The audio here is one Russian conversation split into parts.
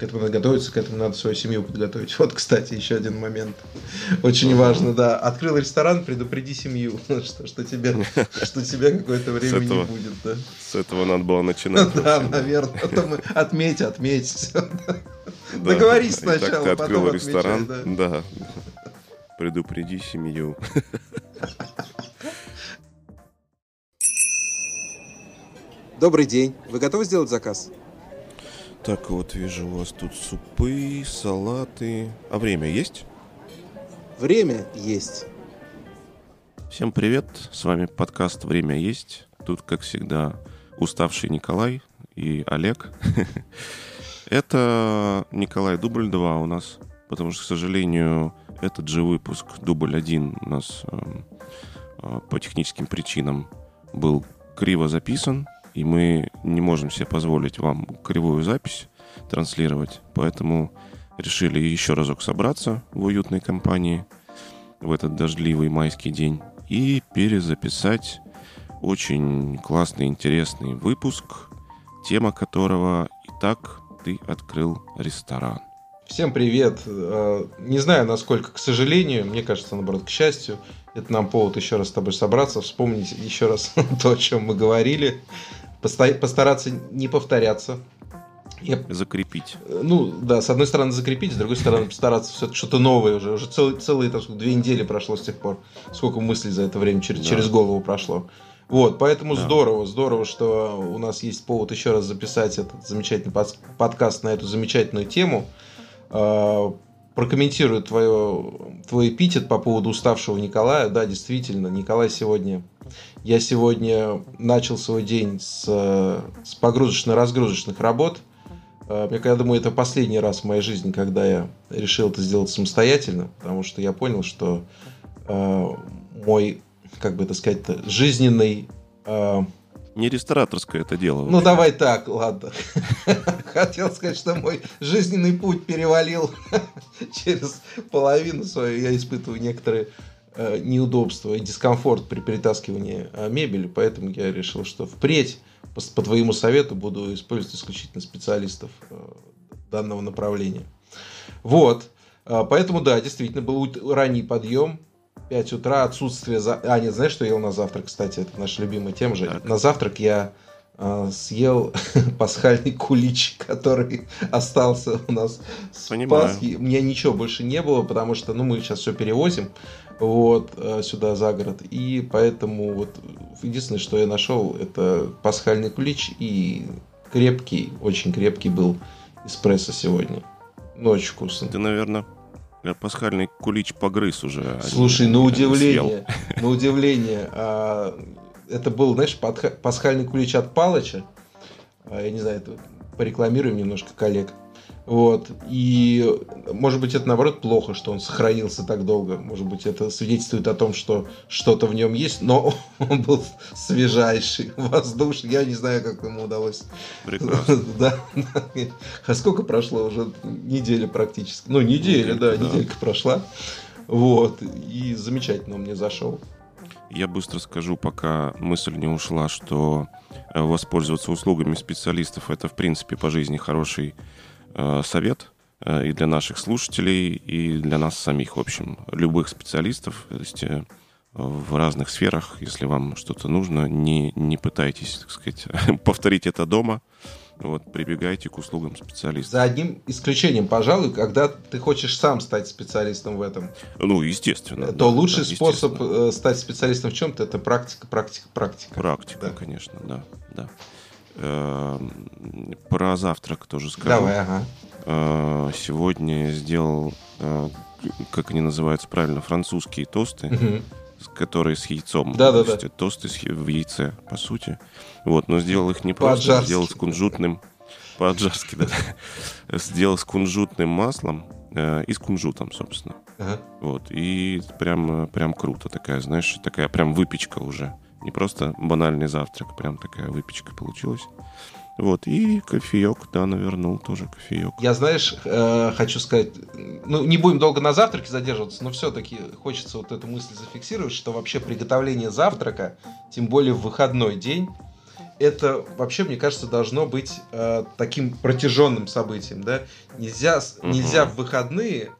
К этому надо готовиться, к этому надо свою семью подготовить. Вот, кстати, еще один момент. Очень важно, да. Открыл ресторан, предупреди семью, что, что, тебе, что тебя какое-то время этого, не будет. Да. С этого надо было начинать. Да, наверное. Потом отметь, отметь. Договорись сначала, ты открыл ресторан, да. Предупреди семью. Добрый день. Вы готовы сделать заказ? Так, вот вижу у вас тут супы, салаты. А время есть? Время есть. Всем привет, с вами подкаст «Время есть». Тут, как всегда, уставший Николай и Олег. Это Николай дубль 2 у нас, потому что, к сожалению, этот же выпуск дубль 1 у нас э, э, по техническим причинам был криво записан, и мы не можем себе позволить вам кривую запись транслировать, поэтому решили еще разок собраться в уютной компании в этот дождливый майский день и перезаписать очень классный, интересный выпуск, тема которого «И так ты открыл ресторан». Всем привет. Э, не знаю, насколько, к сожалению, мне кажется, наоборот, к счастью, это нам повод еще раз с тобой собраться, вспомнить еще раз то, о чем мы говорили постараться не повторяться. Я... Закрепить. Э, ну, да, с одной стороны закрепить, с другой стороны постараться все что-то новое уже. Уже цел, целые так, две недели прошло с тех пор. Сколько мыслей за это время через, да. через голову прошло. Вот, поэтому да. здорово, здорово, что у нас есть повод еще раз записать этот замечательный подкаст на эту замечательную тему. Прокомментирую твое, твой эпитет по поводу уставшего Николая. Да, действительно, Николай сегодня я сегодня начал свой день с, с погрузочно-разгрузочных работ. Э, я думаю, это последний раз в моей жизни, когда я решил это сделать самостоятельно, потому что я понял, что э, мой, как бы это сказать, жизненный... Э, не рестораторское это дело. Ну, давай так, ладно. Хотел сказать, что мой жизненный путь перевалил через половину свою. Я испытываю некоторые Э, неудобства и дискомфорт при перетаскивании э, мебели, поэтому я решил, что впредь по, по твоему совету буду использовать исключительно специалистов э, данного направления. Вот, поэтому да, действительно был ранний подъем, 5 утра, отсутствие... За... А, нет, знаешь, что я ел на завтрак, кстати, это наша любимая тема же. Так. На завтрак я э, съел пасхальный кулич, который остался у нас с Понимаю. Пасхи. У меня ничего больше не было, потому что, ну, мы сейчас все перевозим вот, э, сюда за город. И поэтому вот единственное, что я нашел, это пасхальный кулич и крепкий, очень крепкий был эспрессо сегодня. Очень вкусно. Ты, наверное, пасхальный кулич погрыз уже. А Слушай, на удивление, на удивление, а, это был, знаешь, пасхальный кулич от Палыча. А, я не знаю, это порекламируем немножко коллег. Вот. И, может быть, это наоборот плохо, что он сохранился так долго. Может быть, это свидетельствует о том, что что-то в нем есть, но он был свежайший, воздушный. Я не знаю, как ему удалось. Прекрасно. Да. А сколько прошло? Уже неделя практически. Ну, неделя, да, неделька прошла. Вот. И замечательно он мне зашел. Я быстро скажу, пока мысль не ушла, что э, воспользоваться услугами специалистов это, в принципе, по жизни хороший совет э, и для наших слушателей, и для нас самих, в общем, любых специалистов, то есть э, в разных сферах, если вам что-то нужно, не, не пытайтесь, так сказать, повторить это дома, вот, прибегайте к услугам специалиста. За одним исключением, пожалуй, когда ты хочешь сам стать специалистом в этом. Ну, естественно. То да, лучший да, способ стать специалистом в чем-то это практика, практика, практика. Практика, да. конечно, да, да. Эм, про завтрак тоже скажу. Давай, ага. Э, сегодня сделал, э, как они называются правильно, французские тосты, угу. которые с яйцом. Да, да, да. Тосты в яйце, по сути. Вот, но сделал их не просто, сделал с кунжутным, по-аджарски, да. Сделал с кунжутным маслом э, и с кунжутом, собственно. Ага. Вот, и прям, прям круто такая, знаешь, такая прям выпечка уже. Не просто банальный завтрак, прям такая выпечка получилась. Вот, и кофеек, да, навернул тоже кофеек. Я, знаешь, э, хочу сказать, ну, не будем долго на завтраке задерживаться, но все-таки хочется вот эту мысль зафиксировать, что вообще приготовление завтрака, тем более в выходной день, это вообще, мне кажется, должно быть э, таким протяженным событием, да? Нельзя, угу. нельзя в выходные,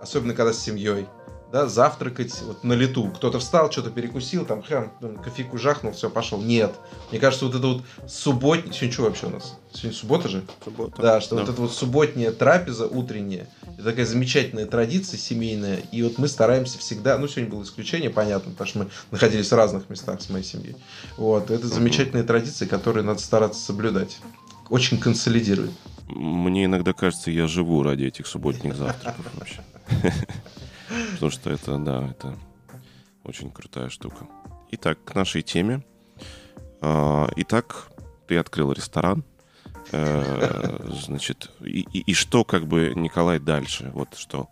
особенно когда с семьей, да, завтракать вот на лету. Кто-то встал, что-то перекусил, там, храм, кофейку жахнул, все, пошел. Нет. Мне кажется, вот это вот субботний... Сегодня что вообще у нас? Сегодня суббота же? Суббота. Да, что да. вот эта вот субботняя трапеза утренняя, это такая замечательная традиция семейная, и вот мы стараемся всегда, ну, сегодня было исключение, понятно, потому что мы находились в разных местах с моей семьей. Вот, это замечательная традиция, которую надо стараться соблюдать. Очень консолидирует. Мне иногда кажется, я живу ради этих субботних завтраков вообще. Потому что это, да, это очень крутая штука. Итак, к нашей теме. А, итак, ты открыл ресторан. Э, значит, и, и, и что, как бы, Николай, дальше? Вот что.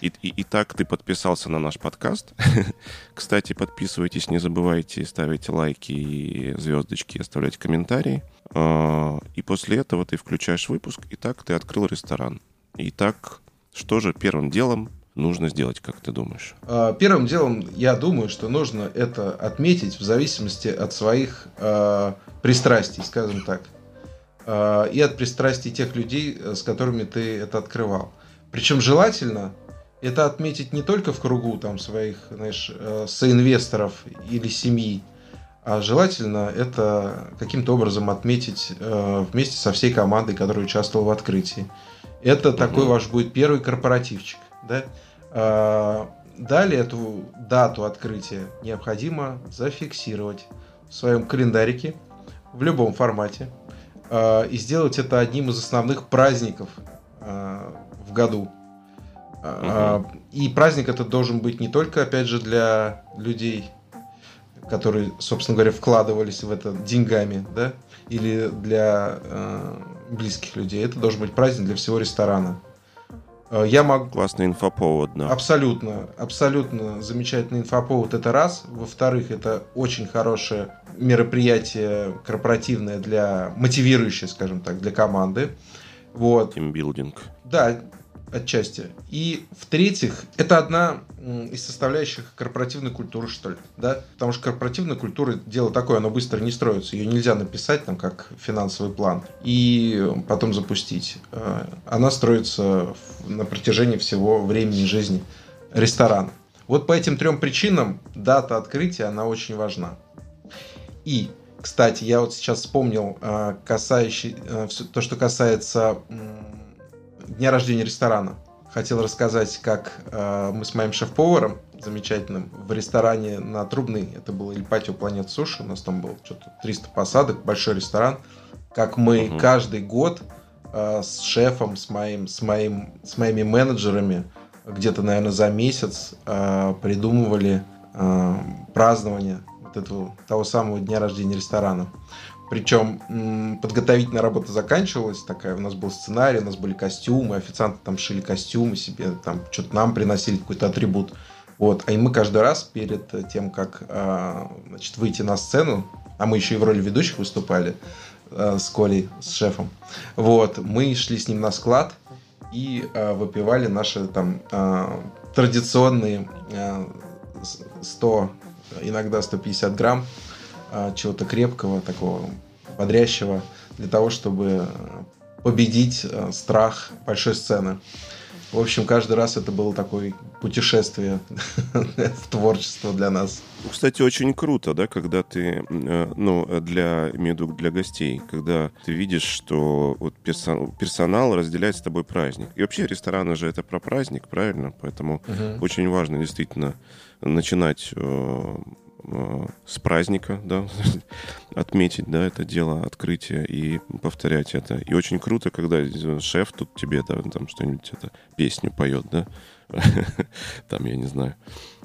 И, и, и так ты подписался на наш подкаст. Кстати, подписывайтесь, не забывайте ставить лайки и звездочки, оставлять комментарии. А, и после этого ты включаешь выпуск, и так ты открыл ресторан. Итак, что же первым делом нужно сделать, как ты думаешь? А, первым делом, я думаю, что нужно это отметить в зависимости от своих э, пристрастий, скажем так. Э, и от пристрастий тех людей, с которыми ты это открывал. Причем желательно это отметить не только в кругу там, своих знаешь, э, соинвесторов или семьи, а желательно это каким-то образом отметить э, вместе со всей командой, которая участвовала в открытии. Это такой ваш будет первый корпоративчик. Да? А, далее эту дату открытия необходимо зафиксировать в своем календарике в любом формате а, и сделать это одним из основных праздников а, в году. Угу. И праздник этот должен быть не только, опять же, для людей, которые, собственно говоря, вкладывались в это деньгами, да, или для близких людей. Это должен быть праздник для всего ресторана. Э, я могу... Классный инфоповод, да. Абсолютно, абсолютно замечательный инфоповод. Это раз. Во-вторых, это очень хорошее мероприятие корпоративное для мотивирующее, скажем так, для команды. Вот. Тимбилдинг. Да, отчасти. И в-третьих, это одна из составляющих корпоративной культуры, что ли, да? Потому что корпоративная культура дело такое, оно быстро не строится. Ее нельзя написать там как финансовый план и потом запустить. Э, она строится на протяжении всего времени жизни ресторана. Вот по этим трем причинам дата открытия, она очень важна. И, кстати, я вот сейчас вспомнил э, касающий, э, то, что касается дня рождения ресторана. Хотел рассказать, как э, мы с моим шеф-поваром замечательным в ресторане на Трубной, это было Иль Патио Планет Суши, у нас там было что-то 300 посадок, большой ресторан, как мы угу. каждый год э, с шефом, с, моим, с, моим, с моими менеджерами где-то, наверное, за месяц э, придумывали э, празднование вот этого того самого дня рождения ресторана. Причем подготовительная работа заканчивалась, такая у нас был сценарий, у нас были костюмы, официанты там шили костюмы себе, там что-то нам приносили какой-то атрибут. Вот. А и мы каждый раз перед тем, как а, значит, выйти на сцену, а мы еще и в роли ведущих выступали а, с Колей, с шефом, вот, мы шли с ним на склад и а, выпивали наши там традиционные 100, иногда 150 грамм чего-то крепкого, такого бодрящего, для того, чтобы победить а, страх большой сцены. В общем, каждый раз это было такое путешествие в творчество для нас. Кстати, очень круто, да, когда ты, э, ну, для, имею в виду для гостей, когда ты видишь, что вот персонал, персонал разделяет с тобой праздник. И вообще рестораны же это про праздник, правильно? Поэтому угу. очень важно действительно начинать э, Э, с праздника, да, отметить, да, это дело, открытие и повторять это. И очень круто, когда шеф тут тебе, да, там что-нибудь, это, песню поет, да, там, я не знаю.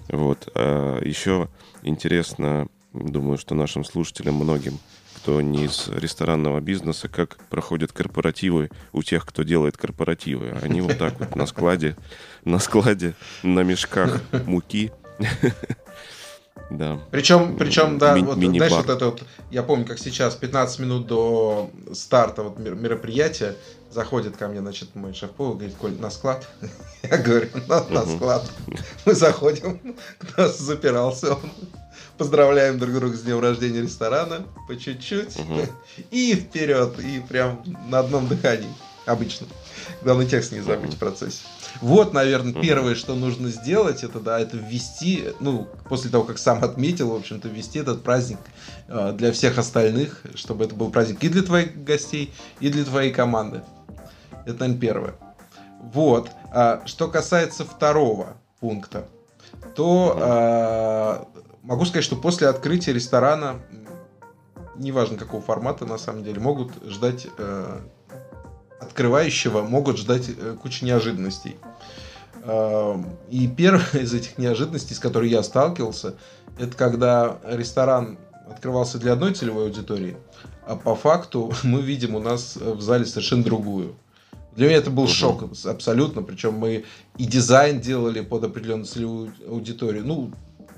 Вот. А еще интересно, думаю, что нашим слушателям многим, кто не из ресторанного бизнеса, как проходят корпоративы у тех, кто делает корпоративы. Они вот так вот на складе, на складе, на мешках муки да. Причем, причем, да, Ми- вот, знаешь, вот это вот, я помню, как сейчас, 15 минут до старта вот мероприятия, заходит ко мне, значит, мой шеф-повар, говорит, Коль, на склад? Я говорю, на, на склад. Мы заходим, нас запирался он. поздравляем друг друга с днем рождения ресторана, по чуть-чуть, и вперед, и прям на одном дыхании, обычно. Главный текст не забыть в процессе. Вот, наверное, первое, что нужно сделать, это, да, это ввести, ну, после того, как сам отметил, в общем-то, ввести этот праздник э, для всех остальных, чтобы это был праздник и для твоих гостей, и для твоей команды. Это, наверное, первое. Вот. А, что касается второго пункта, то а, могу сказать, что после открытия ресторана, неважно какого формата, на самом деле, могут ждать а, открывающего, могут ждать а, кучу неожиданностей. А, и первая из этих неожиданностей, с которой я сталкивался, это когда ресторан открывался для одной целевой аудитории, а по факту мы видим у нас в зале совершенно другую. Для меня это был шок абсолютно. Причем мы и дизайн делали под определенную целевую аудиторию. Ну,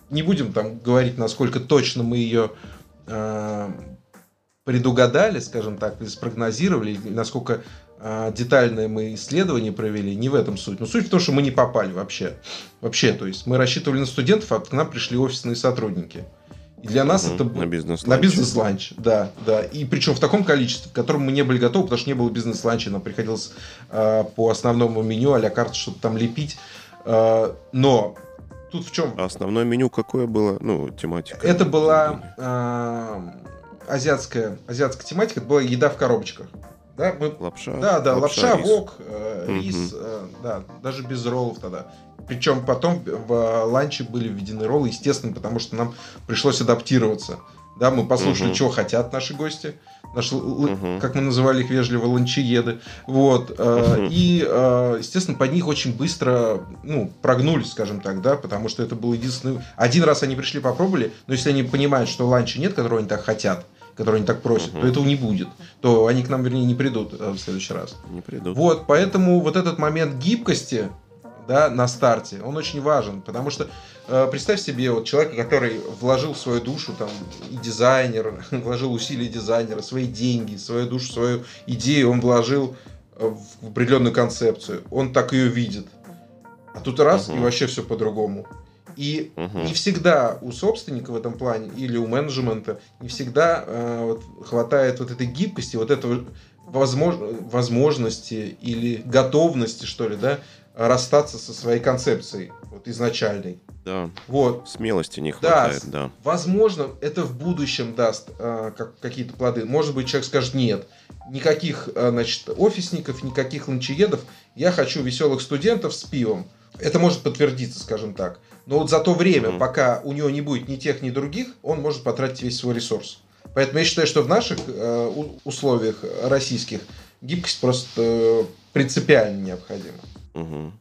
не будем там говорить, насколько точно мы ее э, предугадали, скажем так, или спрогнозировали, насколько э, детальное мы исследование провели. Не в этом суть. Но суть в том, что мы не попали вообще. Вообще, то есть мы рассчитывали на студентов, а к нам пришли офисные сотрудники. И для нас угу, это на бизнес-ланч. На бизнес-ланч, да, да. И причем в таком количестве, в котором мы не были готовы, потому что не было бизнес-ланча, нам приходилось э, по основному меню а-ля карта что-то там лепить. Э, но тут в чем? А основное меню какое было? Ну, тематика. Это была э, азиатская, азиатская тематика, это была еда в коробочках. Да, мы... Лапша. Да, да, лапша, лапша рис. вок, э, рис, э, да, даже без роллов тогда. Причем потом в ланче были введены роллы, естественно, потому что нам пришлось адаптироваться. Да, мы послушали, угу. чего хотят наши гости, наши, угу. как мы называли их вежливо, ланчиеды. Вот. Угу. И, э, естественно, под них очень быстро ну, прогнулись, скажем так, да, потому что это был единственный... Один раз они пришли, попробовали, но если они понимают, что ланча нет, которого они так хотят, который они так просят, угу. то этого не будет. То они к нам, вернее, не придут э, в следующий раз. Не придут. Вот, поэтому вот этот момент гибкости, да, на старте, он очень важен, потому что э, представь себе вот человека, который вложил в свою душу там и дизайнер, вложил усилия дизайнера, свои деньги, свою душу, свою идею, он вложил э, в определенную концепцию, он так ее видит, а тут раз угу. и вообще все по-другому. И угу. не всегда у собственника в этом плане или у менеджмента не всегда э, вот, хватает вот этой гибкости, вот этого возмож... возможности или готовности, что ли, да, расстаться со своей концепцией, вот изначальной. Да. Вот. Смелости не хватает, да. да. Возможно, это в будущем даст э, как, какие-то плоды. Может быть, человек скажет, нет, никаких, э, значит, офисников, никаких ланчеедов, я хочу веселых студентов с пивом. Это может подтвердиться, скажем так. Но вот за то время, mm пока у него не будет ни тех, ни других, он может потратить весь свой ресурс. Поэтому я считаю, что в наших э, условиях российских гибкость просто э, принципиально необходима. Угу.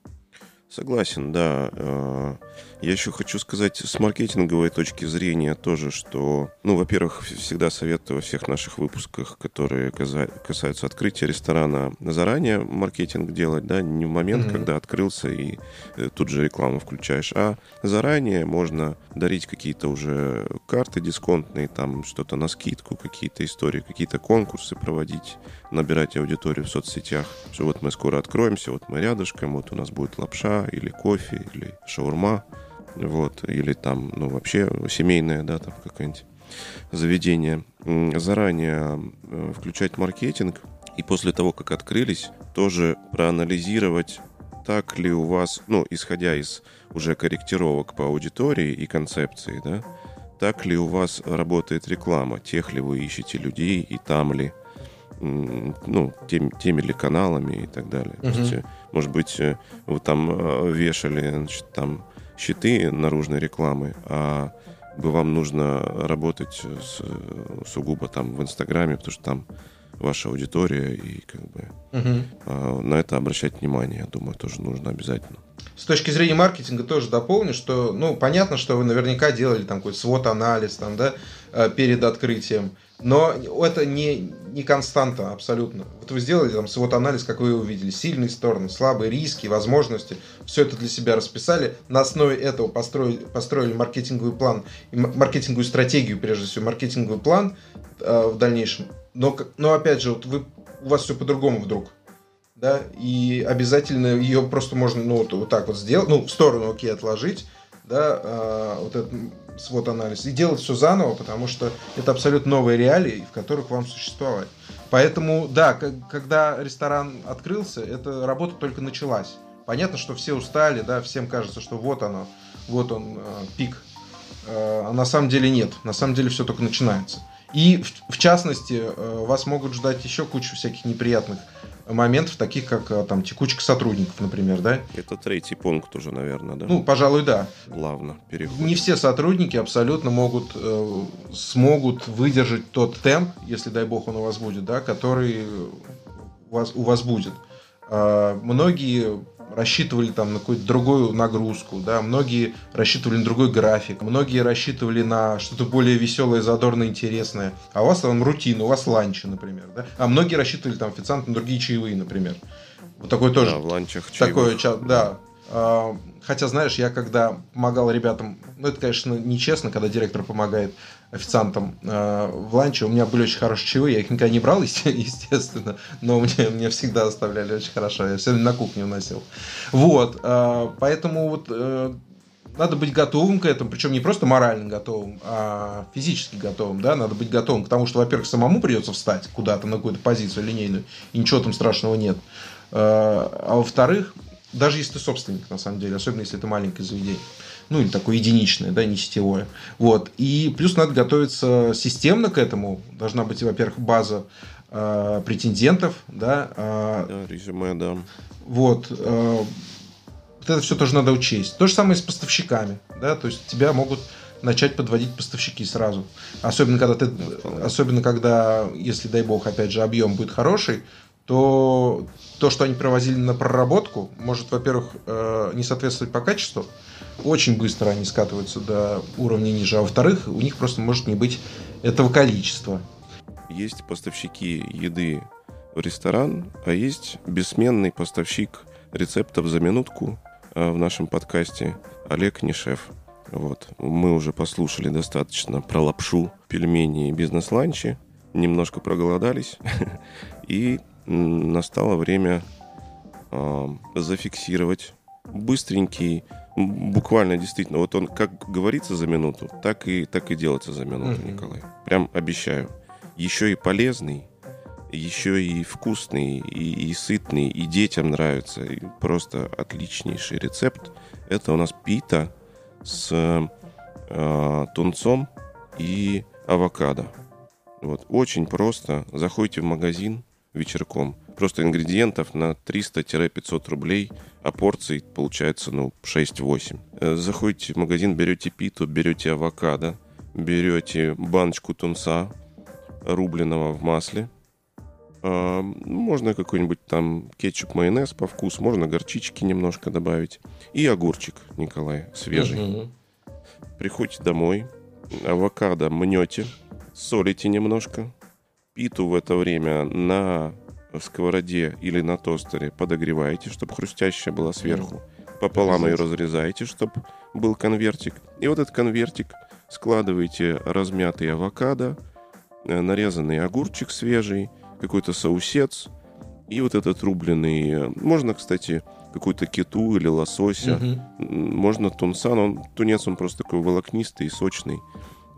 Согласен, да. Э, я еще хочу сказать с маркетинговой точки зрения тоже, что, ну, во-первых, всегда советую во всех наших выпусках, которые касаются открытия ресторана, заранее маркетинг делать, да, не в момент, mm-hmm. когда открылся и э, тут же рекламу включаешь, а заранее можно дарить какие-то уже карты дисконтные, там что-то на скидку, какие-то истории, какие-то конкурсы проводить, набирать аудиторию в соцсетях, что вот мы скоро откроемся, вот мы рядышком, вот у нас будет лапша или кофе или шаурма вот, или там, ну, вообще семейное, да, там какое-нибудь заведение, заранее э, включать маркетинг. И после того, как открылись, тоже проанализировать, так ли у вас, ну, исходя из уже корректировок по аудитории и концепции, да, так ли у вас работает реклама, тех ли вы ищете людей и там ли, ну, теми, теми ли каналами и так далее. Uh-huh. То есть, э, может быть, э, вы там вешали, значит, там щиты наружной рекламы, а бы вам нужно работать с, сугубо там в Инстаграме, потому что там ваша аудитория и как бы угу. а, на это обращать внимание, я думаю, тоже нужно обязательно. С точки зрения маркетинга тоже дополню, что, ну, понятно, что вы наверняка делали там какой-то свод-анализ там, да, э, перед открытием. Но это не, не константа абсолютно. Вот вы сделали там свой анализ, как вы увидели, сильные стороны, слабые риски, возможности. Все это для себя расписали. На основе этого построили, построили маркетинговый план, маркетинговую стратегию, прежде всего, маркетинговый план э, в дальнейшем. Но, но опять же, вот вы, у вас все по-другому вдруг. Да, и обязательно ее просто можно, ну, вот, вот так вот сделать, ну, в сторону, окей, отложить, да, э, вот этот свод-анализ и делать все заново, потому что это абсолютно новые реалии, в которых вам существовать. Поэтому, да, когда ресторан открылся, эта работа только началась. Понятно, что все устали, да, всем кажется, что вот оно, вот он, э, пик. Э, а на самом деле нет, на самом деле все только начинается. И в, в частности, э, вас могут ждать еще кучу всяких неприятных моментов, таких как э, там текучка сотрудников, например, да? Это третий пункт уже, наверное, да? Ну, пожалуй, да. Плавно переходим. Не все сотрудники абсолютно могут, э, смогут выдержать тот темп, если, дай бог, он у вас будет, да, который у вас, у вас будет. Э, многие рассчитывали там на какую-то другую нагрузку, да, многие рассчитывали на другой график, многие рассчитывали на что-то более веселое, задорное, интересное, а у вас там рутина, у вас ланчи, например, да, а многие рассчитывали там официант на другие чаевые, например. Вот такой тоже. Да, в ланчах Такое, да. А, хотя, знаешь, я когда помогал ребятам, ну это, конечно, нечестно, когда директор помогает официантам э, в ланче. У меня были очень хорошие чаевые, я их никогда не брал, естественно, но мне, мне всегда оставляли очень хорошо. Я все на кухню уносил. Вот, э, поэтому вот э, надо быть готовым к этому, причем не просто морально готовым, а физически готовым, да, надо быть готовым к тому, что, во-первых, самому придется встать куда-то на какую-то позицию линейную, и ничего там страшного нет. Э, а во-вторых, даже если ты собственник, на самом деле, особенно если это маленькое заведение, ну или такое единичное, да, не сетевое. Вот. И плюс надо готовиться системно к этому. Должна быть, во-первых, база э, претендентов, да. Э, да, резюме, да. Вот. Э, вот это все тоже надо учесть. То же самое с поставщиками, да, то есть тебя могут начать подводить поставщики сразу. Особенно когда ты, особенно когда, если дай бог, опять же, объем будет хороший, то то, что они провозили на проработку, может, во-первых, э, не соответствовать по качеству, очень быстро они скатываются до уровня ниже, а во-вторых, у них просто может не быть этого количества. Есть поставщики еды в ресторан, а есть бессменный поставщик рецептов за минутку э, в нашем подкасте Олег Нишев. Вот. Мы уже послушали достаточно про лапшу, пельмени и бизнес-ланчи, немножко проголодались, и настало время э, зафиксировать быстренький буквально действительно, вот он как говорится за минуту, так и, так и делается за минуту, mm-hmm. Николай. Прям обещаю. Еще и полезный, еще и вкусный, и, и сытный, и детям нравится. И просто отличнейший рецепт. Это у нас пита с э, тунцом и авокадо. Вот, очень просто. Заходите в магазин вечерком – просто ингредиентов на 300-500 рублей, а порций получается, ну, 6-8. Э, заходите в магазин, берете питу, берете авокадо, берете баночку тунца, рубленого в масле, а, можно какой-нибудь там кетчуп, майонез по вкусу, можно горчички немножко добавить. И огурчик, Николай, свежий. Угу. Приходите домой, авокадо мнете, солите немножко, питу в это время на сковороде или на тостере подогреваете, чтобы хрустящая была сверху. Пополам ее разрезаете, чтобы был конвертик. И вот этот конвертик складываете размятый авокадо, э, нарезанный огурчик свежий, какой-то соусец и вот этот рубленый. Э, можно, кстати, какую-то киту или лосося. Угу. Можно тунца, но он, тунец он просто такой волокнистый и сочный.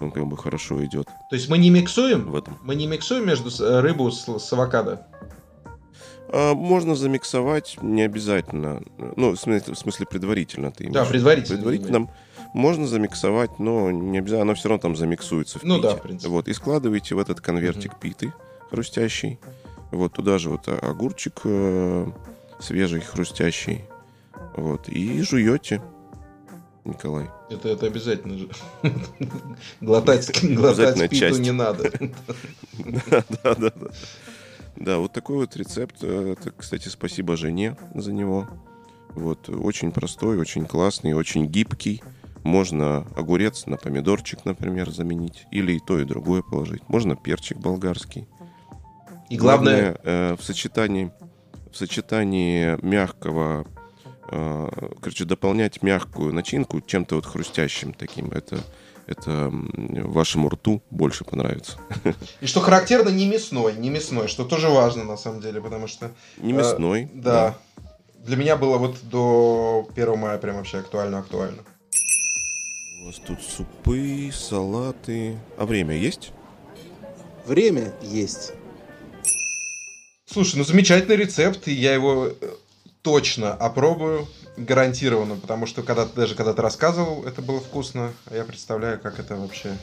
Он как бы хорошо идет. То есть мы не миксуем? В этом. Мы не миксуем между э, рыбу с, с авокадо? А, можно замиксовать, не обязательно. Ну, в смысле, в смысле предварительно ты Да, предварительно. Предварительно можно замиксовать, но не обязательно, оно все равно там замиксуется в Ну да, в принципе. Вот, и складываете в этот конвертик угу. питы хрустящий. Вот туда же вот огурчик э, свежий, хрустящий. Вот, и жуете. Николай. Это, это обязательно же. глотать, глотать питу не надо. да, да, да. Да, вот такой вот рецепт. Это, кстати, спасибо жене за него. Вот, очень простой, очень классный, очень гибкий. Можно огурец на помидорчик, например, заменить. Или и то, и другое положить. Можно перчик болгарский. И главное, главное э, в сочетании в сочетании мягкого, короче, дополнять мягкую начинку чем-то вот хрустящим таким. Это это вашему рту больше понравится. И что характерно, не мясной, не мясной, что тоже важно на самом деле, потому что... Не мясной. Э, да. да. Для меня было вот до 1 мая прям вообще актуально-актуально. У вас тут супы, салаты. А время есть? Время есть. Слушай, ну замечательный рецепт, и я его э, точно опробую, гарантированно, потому что когда даже когда ты рассказывал, это было вкусно, а я представляю, как это вообще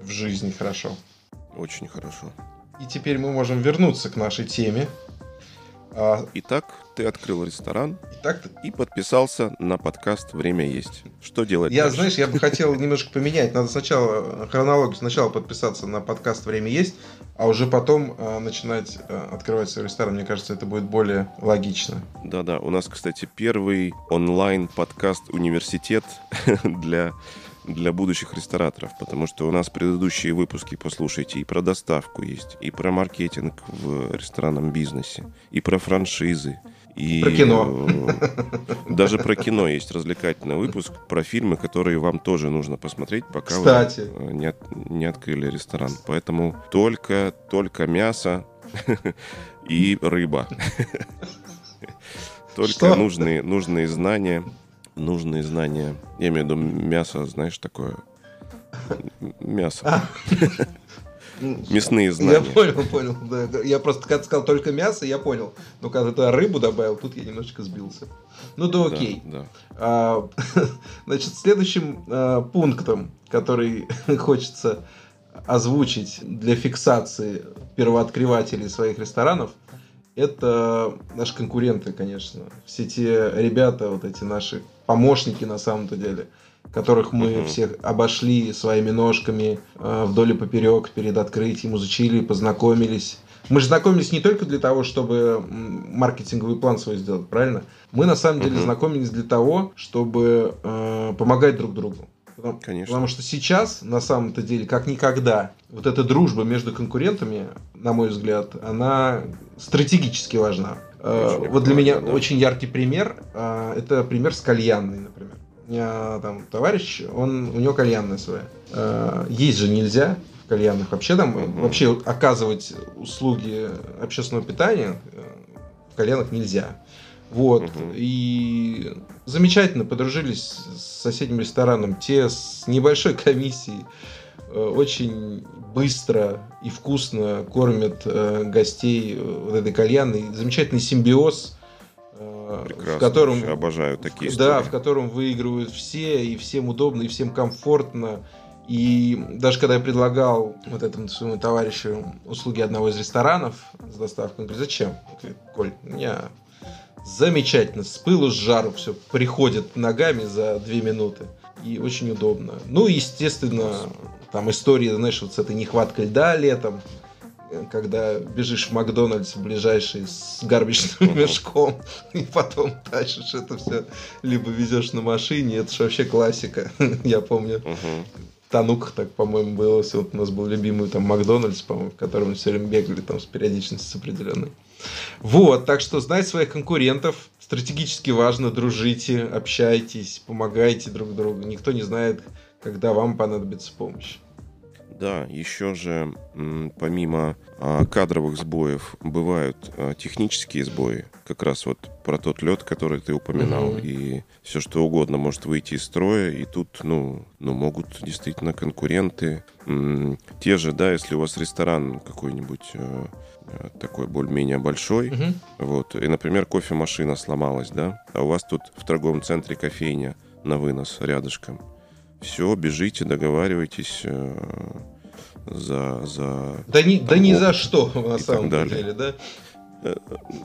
в жизни хорошо. Очень хорошо. И теперь мы можем вернуться к нашей теме. А, Итак, ты открыл ресторан Итак, и подписался на подкаст «Время есть». Что делать Я, дальше? знаешь, я бы хотел немножко поменять. Надо сначала хронологию, сначала подписаться на подкаст «Время есть», а уже потом э, начинать э, открывать свой ресторан. Мне кажется, это будет более логично. Да-да, у нас, кстати, первый онлайн-подкаст «Университет» для для будущих рестораторов, потому что у нас предыдущие выпуски, послушайте, и про доставку есть, и про маркетинг в ресторанном бизнесе, и про франшизы, и про кино. Э, даже про кино есть развлекательный выпуск про фильмы, которые вам тоже нужно посмотреть, пока Кстати. вы не, не открыли ресторан. Поэтому только, только мясо и рыба. Только нужные, нужные знания нужные знания. Я имею в виду мясо, знаешь, такое. Мясо. А. Мясные знания. Я понял, понял. Да. Я просто когда сказал только мясо, я понял. Но когда ты рыбу добавил, тут я немножечко сбился. Ну да окей. Да, да. А, значит, следующим а, пунктом, который хочется озвучить для фиксации первооткрывателей своих ресторанов, это наши конкуренты, конечно. Все те ребята, вот эти наши помощники на самом-то деле, которых мы uh-huh. всех обошли своими ножками э, вдоль и поперек перед открытием, изучили, познакомились. Мы же знакомились не только для того, чтобы маркетинговый план свой сделать, правильно? Мы на самом деле uh-huh. знакомились для того, чтобы э, помогать друг другу. Потому, Конечно. потому что сейчас, на самом-то деле, как никогда, вот эта дружба между конкурентами, на мой взгляд, она стратегически важна. Очень вот для меня да. очень яркий пример, э, это пример с кальянной, например. У меня там товарищ, он, у него кальянная своя. Э, есть же нельзя в кальянных вообще там, угу. вообще оказывать услуги общественного питания э, в кальянах нельзя. Вот. Угу. И замечательно подружились с соседним рестораном. Те с небольшой комиссией очень быстро и вкусно кормят э, гостей э, вот этой кальянной. Замечательный симбиоз, э, Прекрасно, в котором обожаю такие истории. Да, в котором выигрывают все, и всем удобно, и всем комфортно. И даже когда я предлагал вот этому своему товарищу услуги одного из ресторанов с доставкой, он говорит, зачем? Говорит, Коль, у меня замечательно, с пылу с жару все приходит ногами за две минуты. И очень удобно. Ну, естественно, там история, знаешь, вот с этой нехваткой льда летом, когда бежишь в Макдональдс ближайший с гарбичным мешком, и потом тащишь это все, либо везешь на машине, это же вообще классика. Я помню, Тануках так, по-моему, было. Вот у нас был любимый там Макдональдс, по-моему, в котором мы все время бегали там с периодичностью с определенной. Вот, так что знать своих конкурентов стратегически важно, дружите, общайтесь, помогайте друг другу. Никто не знает, когда вам понадобится помощь. Да, еще же помимо а, кадровых сбоев бывают а, технические сбои, как раз вот про тот лед, который ты упоминал, угу. и все что угодно может выйти из строя, и тут, ну, ну могут действительно конкуренты, те же, да, если у вас ресторан какой-нибудь э, такой более-менее большой, угу. вот, и, например, кофемашина сломалась, да, а у вас тут в торговом центре кофейня на вынос рядышком, все, бежите, договаривайтесь э, за, за... Да, не, да ни за что, на самом деле, да? Э,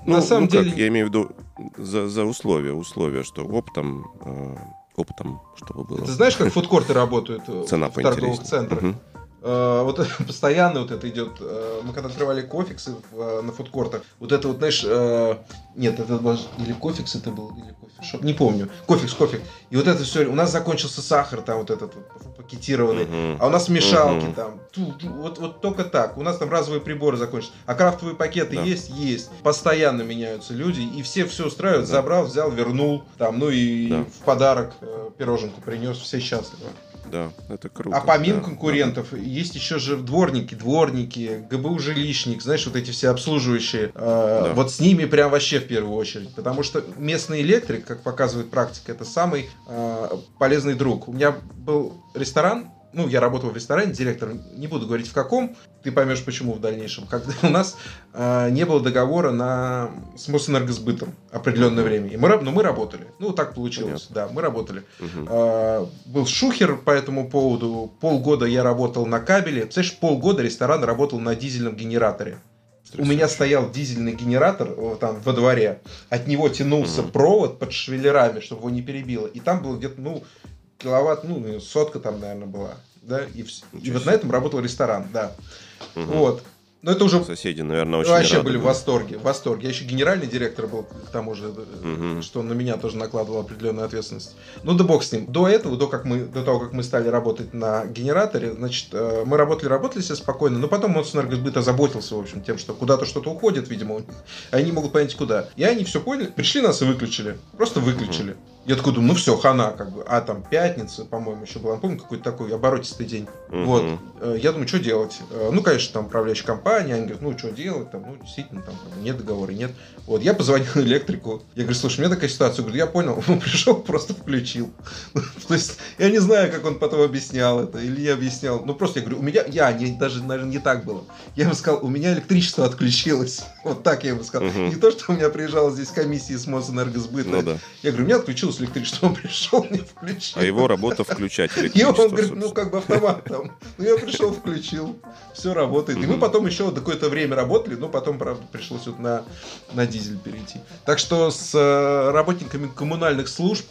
ну, на самом ну, деле... Как, я имею в виду за, за условия, условия, что оптом, э, оптом, чтобы было. Ты знаешь, как фудкорты работают Цена в торговых центрах? Угу. Э, вот постоянно вот это идет. Э, мы когда открывали кофиксы э, на фудкортах, вот это вот, знаешь, нет, это был или кофикс это был, или кофешоп, не помню. Кофикс, кофе. И вот это все, у нас закончился сахар там вот этот вот, пакетированный, uh-huh. а у нас мешалки uh-huh. там. Вот, вот только так. У нас там разовые приборы закончились. А крафтовые пакеты да. есть? Есть. Постоянно меняются люди, и все все устраивают. Да. Забрал, взял, вернул. Там, ну и да. в подарок э, пироженку принес, все счастливы. Да, это круто. А помимо да, конкурентов есть еще же дворники, дворники, ГБУ жилищник, знаешь, вот эти все обслуживающие. э, Да. Вот с ними прям вообще в первую очередь. Потому что местный электрик, как показывает практика, это самый э, полезный друг. У меня был ресторан, ну, я работал в ресторане, директор, не буду говорить в каком, ты поймешь почему в дальнейшем. Когда у нас э, не было договора на, с Мосэнергосбытом определенное время. И мы, но мы работали. Ну, так получилось. Да, мы работали. Мгм. А, был шухер по этому поводу. Полгода я работал на кабеле. Представляешь, полгода ресторан работал на дизельном генераторе. У меня стоял дизельный генератор э, там во дворе. От него тянулся Мгм. провод под швеллерами, чтобы его не перебило. И там было где-то, ну, киловатт, ну, сотка там, наверное, была. Да, и, вс- и вот на этом работал ресторан, да. Мгм. Вот. Но это уже Соседи, наверное, очень Вообще рады были в восторге, в восторге. Я еще генеральный директор был, к тому же, Мгм. что на меня тоже накладывал определенную ответственность. Ну да бог с ним. До этого, до, как мы, до того, как мы стали работать на генераторе, значит, э, мы работали, работали все спокойно, но потом Мосэнергосбыт озаботился, в общем, тем, что куда-то что-то уходит, видимо, у них, они не могут понять, куда. И они все поняли, пришли нас и выключили. Просто выключили. Я такой думаю, ну все, хана, как бы. А там пятница, по-моему, еще была, помню, какой-то такой оборотистый день. Мгм. Вот. Э, Я думаю, что делать? Э, Ну, конечно, там управляющая компания, они говорят, ну, что делать? Там, ну, действительно, там как бы нет договора, нет. Вот, я позвонил электрику. Я говорю, слушай, у меня такая ситуация. Говорю, я понял. Он пришел, просто включил. То есть, я не знаю, как он потом объяснял это, или я объяснял. Ну, просто я говорю, у меня, я, не, даже, наверное, не так было. Я ему сказал, у меня электричество отключилось. Вот так я ему сказал. Мгм. Не то, что у меня приезжала здесь комиссия с Мосэнергосбыта. Ну да. Я говорю, у меня отключилось электричество. Он пришел, мне включил. А его работа включать И он электричество. говорит, ну как бы автомат там. Ну я пришел, включил, все работает. И мы потом еще какое-то время работали, но потом, правда, пришлось вот на, на дизель перейти. Так что с э, работниками коммунальных служб,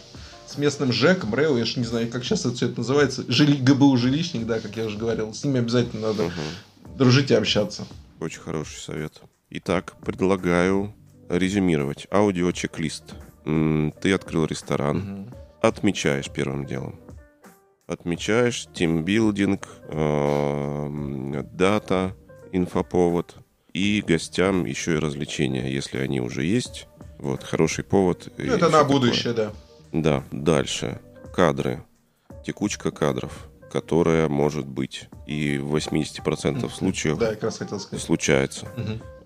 с местным ЖЭКом, РЭО, я же не знаю, как сейчас это все это называется, жили, ГБУ жилищник, да, как я уже говорил, с ними обязательно надо Мгм. дружить и общаться. Очень хороший совет. Итак, предлагаю резюмировать. Аудио-чек-лист. Ты открыл ресторан. Отмечаешь первым делом. Отмечаешь тимбилдинг, эм, дата, инфоповод. И гостям еще и развлечения, если они уже есть. Вот, хороший повод. Ну, это на такое. будущее, да. Да, дальше. Кадры. Текучка кадров, которая может быть. И в 80% случаев Да, я как раз хотел сказать. случается.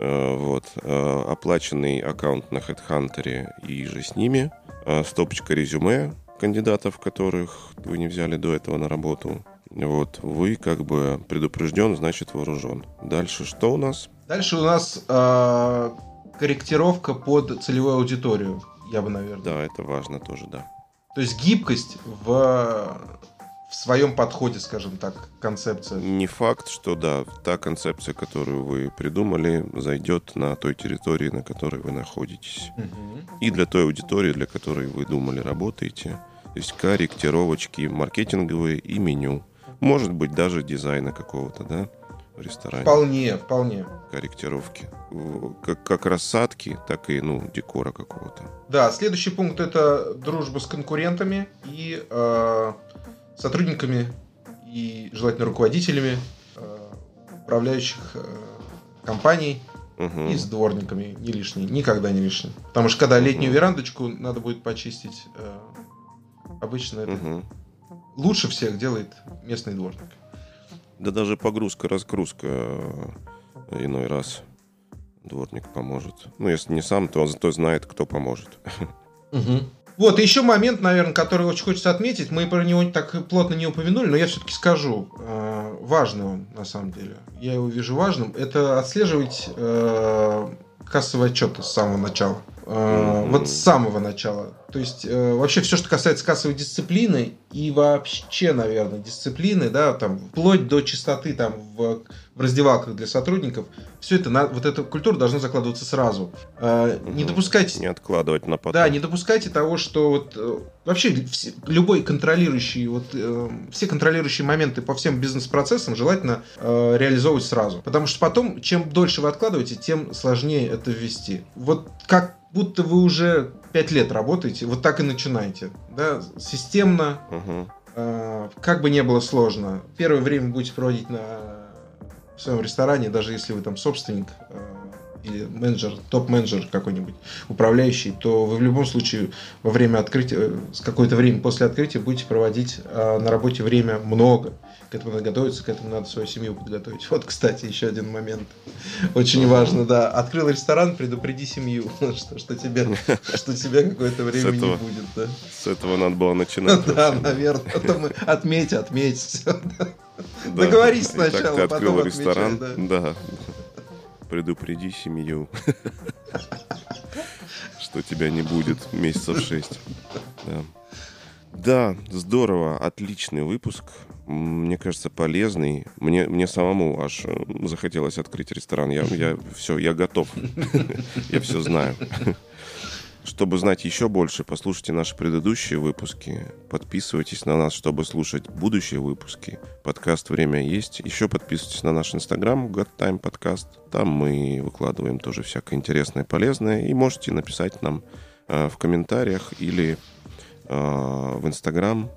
Э, Вот. Э, Оплаченный аккаунт на HeadHunter и же с ними. Э, Стопочка резюме кандидатов, которых вы не взяли до этого на работу. Вот. Вы как бы предупрежден, значит вооружен. Дальше что у нас? Дальше у нас э, корректировка под целевую аудиторию, я бы, наверное. Да, это важно тоже, да. То есть гибкость в, в своем подходе, скажем так, концепция. Не факт, что да, та концепция, которую вы придумали, зайдет на той территории, на которой вы находитесь. И для той аудитории, для которой вы думали, работаете. То есть корректировочки маркетинговые и меню. Может быть, даже дизайна какого-то, да, в ресторане. Вполне, вполне. Корректировки. Как, как рассадки, так и, ну, декора какого-то. Да, следующий пункт это дружба с конкурентами и э, сотрудниками и желательно руководителями э, управляющих э, компаний Мгм. и с дворниками не лишний, никогда не лишний. Потому что когда летнюю верандочку надо будет почистить, э, обычно это Мгм. лучше всех делает местный дворник. Да даже погрузка-разгрузка иной раз дворник поможет. Ну, если не сам, то он зато знает, кто поможет. Вот, и еще момент, наверное, который очень хочется отметить. Мы про него так плотно не упомянули, но я все-таки скажу. Э, важный он, на самом деле. Я его вижу важным. Это отслеживать э, кассовые отчеты с самого начала. Мгм. Вот с самого начала. То есть, э, вообще все, что касается кассовой дисциплины и вообще, наверное, дисциплины, да, там, вплоть до чистоты там в, в раздевалках для сотрудников, все это, на, вот эта культура должна закладываться сразу. Э, Не Мгм. допускать Не откладывать на потом. да, не допускайте того, что вот э, вообще все- любой контролирующий, вот э, все контролирующие моменты по всем бизнес-процессам желательно э, реализовывать сразу. Потому что потом, чем дольше вы откладываете, тем сложнее это ввести. Вот как будто вы уже пять лет работаете, вот так и начинаете. Да? Системно, Мгм. э, как бы не было сложно. Первое время будете проводить на в своем ресторане, даже если вы там собственник, э, менеджер, топ-менеджер какой-нибудь, управляющий, то вы в любом случае во время открытия, с какое-то время после открытия будете проводить э, на работе время много. К этому надо готовиться, к этому надо свою семью подготовить. Вот, кстати, еще один момент. Очень важно, да. Открыл ресторан, предупреди семью, что, что, тебе, что тебе какое-то время не будет. Да. С этого надо было начинать. Да, наверное. Потом отметь, отметь. Договорись сначала, ты открыл ресторан, да. Предупреди семью, что тебя не будет месяцев шесть. Да. Здорово, отличный выпуск. Мне кажется, полезный. Мне, мне самому аж э, захотелось открыть ресторан. Я, я все, я готов. Я все знаю. Чтобы знать еще больше, послушайте наши предыдущие выпуски. Подписывайтесь на нас, чтобы слушать будущие выпуски. Подкаст «Время есть». Еще подписывайтесь на наш инстаграм God Time Podcast. Там мы выкладываем тоже всякое интересное, полезное. И можете написать нам э, в комментариях или э, в инстаграм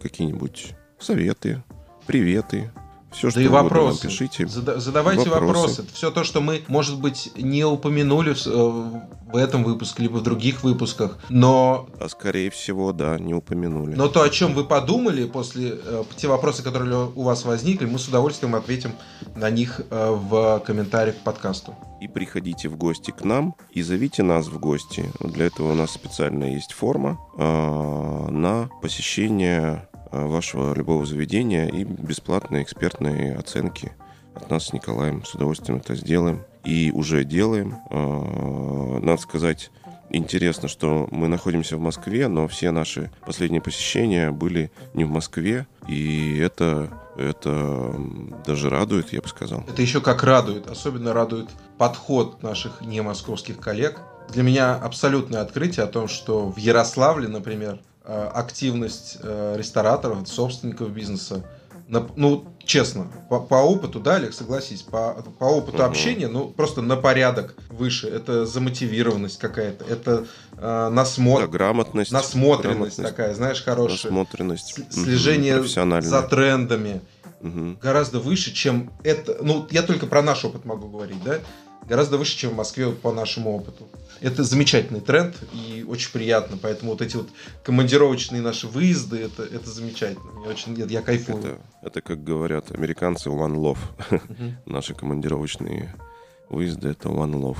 какие-нибудь советы, приветы, все, что да и вопросы. Нам пишите. Зада- задавайте вопросы. вопросы. Все то, что мы, может быть, не упомянули в, э, в этом выпуске, либо в других выпусках, но... А скорее всего, да, не упомянули. Но то, о чем вы подумали после... Э, те вопросы, которые у вас возникли, мы с удовольствием ответим на них э, в комментариях к подкасту. И приходите в гости к нам и зовите нас в гости. Для этого у нас специально есть форма на посещение вашего любого заведения и бесплатные экспертные оценки от нас с Николаем. С удовольствием это сделаем. И уже делаем. Э, надо сказать, интересно, что мы находимся в Москве, но все наши последние посещения были не в Москве, и это, это даже радует, я бы сказал. Это еще как радует. Особенно радует подход наших не московских коллег. Для меня абсолютное открытие о том, что в Ярославле, например, Э, активность э, рестораторов, собственников бизнеса. Ну, честно, по, по опыту, да, Олег, согласись, по, по опыту угу. общения, ну, просто на порядок выше. Это замотивированность какая-то, это э, насмотр... Да, грамотность. Насмотренность грамотность. такая, знаешь, хорошая. Насмотренность. Слежение угу, за трендами. Угу. Гораздо выше, чем это... Ну, я только про наш опыт могу говорить, да? Гораздо выше, чем в Москве по нашему опыту. Это замечательный тренд и очень приятно. Поэтому вот эти вот командировочные наши выезды, это, это замечательно. Мне очень, нет, я кайфую. Это, это, как говорят американцы, one love. Наши командировочные выезды — это one love.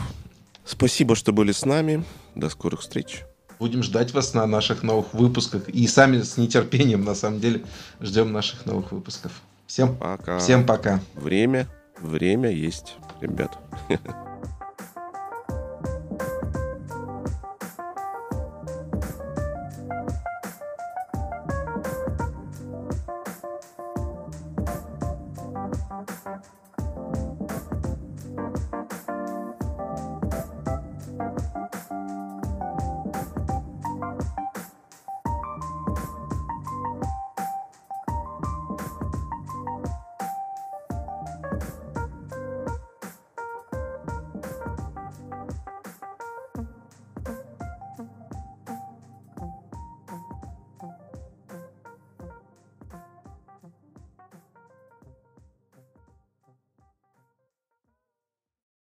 Спасибо, что были с нами. До скорых встреч. Будем ждать вас на наших новых выпусках. И сами с нетерпением, на самом деле, ждем наших новых выпусков. Всем пока. Всем пока. Время, время есть, ребят.